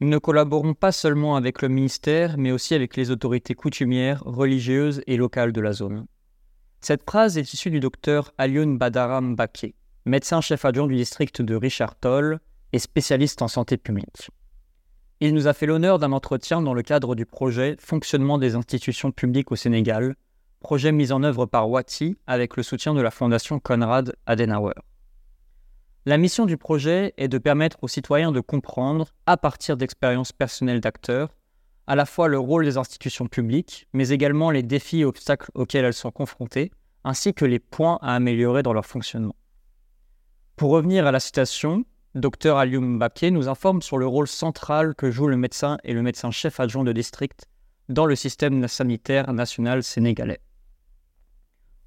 Nous ne collaborons pas seulement avec le ministère, mais aussi avec les autorités coutumières, religieuses et locales de la zone. Cette phrase est issue du docteur Alioun Badaram Baké, médecin-chef adjoint du district de Richard Toll et spécialiste en santé publique. Il nous a fait l'honneur d'un entretien dans le cadre du projet Fonctionnement des institutions publiques au Sénégal, projet mis en œuvre par Wati avec le soutien de la Fondation Konrad Adenauer. La mission du projet est de permettre aux citoyens de comprendre, à partir d'expériences personnelles d'acteurs, à la fois le rôle des institutions publiques, mais également les défis et obstacles auxquels elles sont confrontées, ainsi que les points à améliorer dans leur fonctionnement. Pour revenir à la citation, Dr Alioum Baké nous informe sur le rôle central que joue le médecin et le médecin-chef adjoint de district dans le système sanitaire national sénégalais.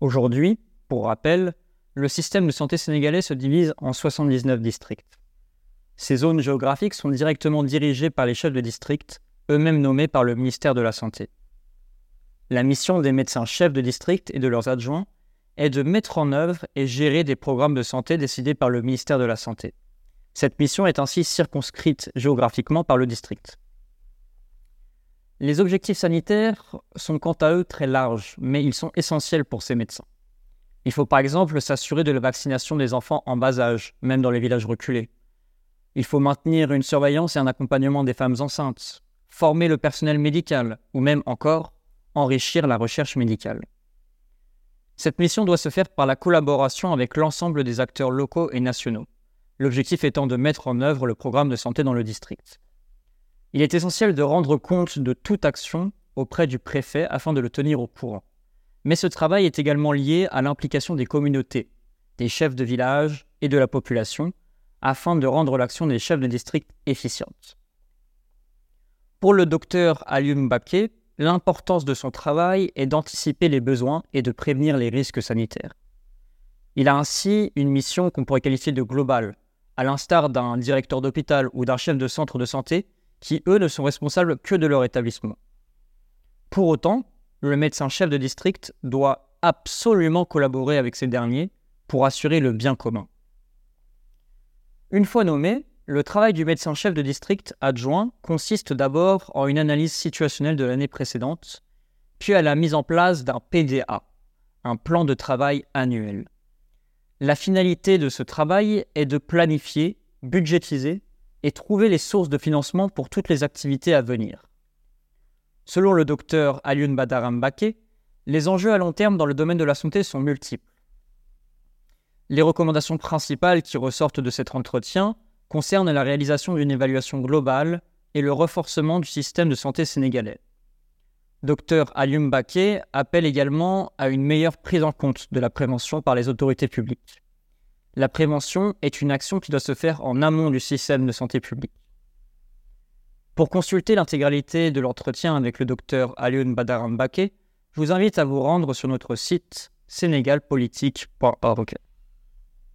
Aujourd'hui, pour rappel, le système de santé sénégalais se divise en 79 districts. Ces zones géographiques sont directement dirigées par les chefs de district eux-mêmes nommés par le ministère de la Santé. La mission des médecins chefs de district et de leurs adjoints est de mettre en œuvre et gérer des programmes de santé décidés par le ministère de la Santé. Cette mission est ainsi circonscrite géographiquement par le district. Les objectifs sanitaires sont quant à eux très larges, mais ils sont essentiels pour ces médecins. Il faut par exemple s'assurer de la vaccination des enfants en bas âge, même dans les villages reculés. Il faut maintenir une surveillance et un accompagnement des femmes enceintes, former le personnel médical ou même encore enrichir la recherche médicale. Cette mission doit se faire par la collaboration avec l'ensemble des acteurs locaux et nationaux, l'objectif étant de mettre en œuvre le programme de santé dans le district. Il est essentiel de rendre compte de toute action auprès du préfet afin de le tenir au courant. Mais ce travail est également lié à l'implication des communautés, des chefs de village et de la population, afin de rendre l'action des chefs de district efficiente. Pour le docteur Alioum Baké, l'importance de son travail est d'anticiper les besoins et de prévenir les risques sanitaires. Il a ainsi une mission qu'on pourrait qualifier de globale, à l'instar d'un directeur d'hôpital ou d'un chef de centre de santé, qui eux ne sont responsables que de leur établissement. Pour autant, le médecin chef de district doit absolument collaborer avec ces derniers pour assurer le bien commun. Une fois nommé, le travail du médecin-chef de district adjoint consiste d'abord en une analyse situationnelle de l'année précédente, puis à la mise en place d'un PDA, un plan de travail annuel. La finalité de ce travail est de planifier, budgétiser et trouver les sources de financement pour toutes les activités à venir. Selon le docteur Alioun Badaram Baké, les enjeux à long terme dans le domaine de la santé sont multiples. Les recommandations principales qui ressortent de cet entretien concerne la réalisation d'une évaluation globale et le renforcement du système de santé sénégalais. Dr Alioum Baké appelle également à une meilleure prise en compte de la prévention par les autorités publiques. La prévention est une action qui doit se faire en amont du système de santé publique. Pour consulter l'intégralité de l'entretien avec le Dr Alioun Badaram Baké, je vous invite à vous rendre sur notre site sénégalpolitique.org.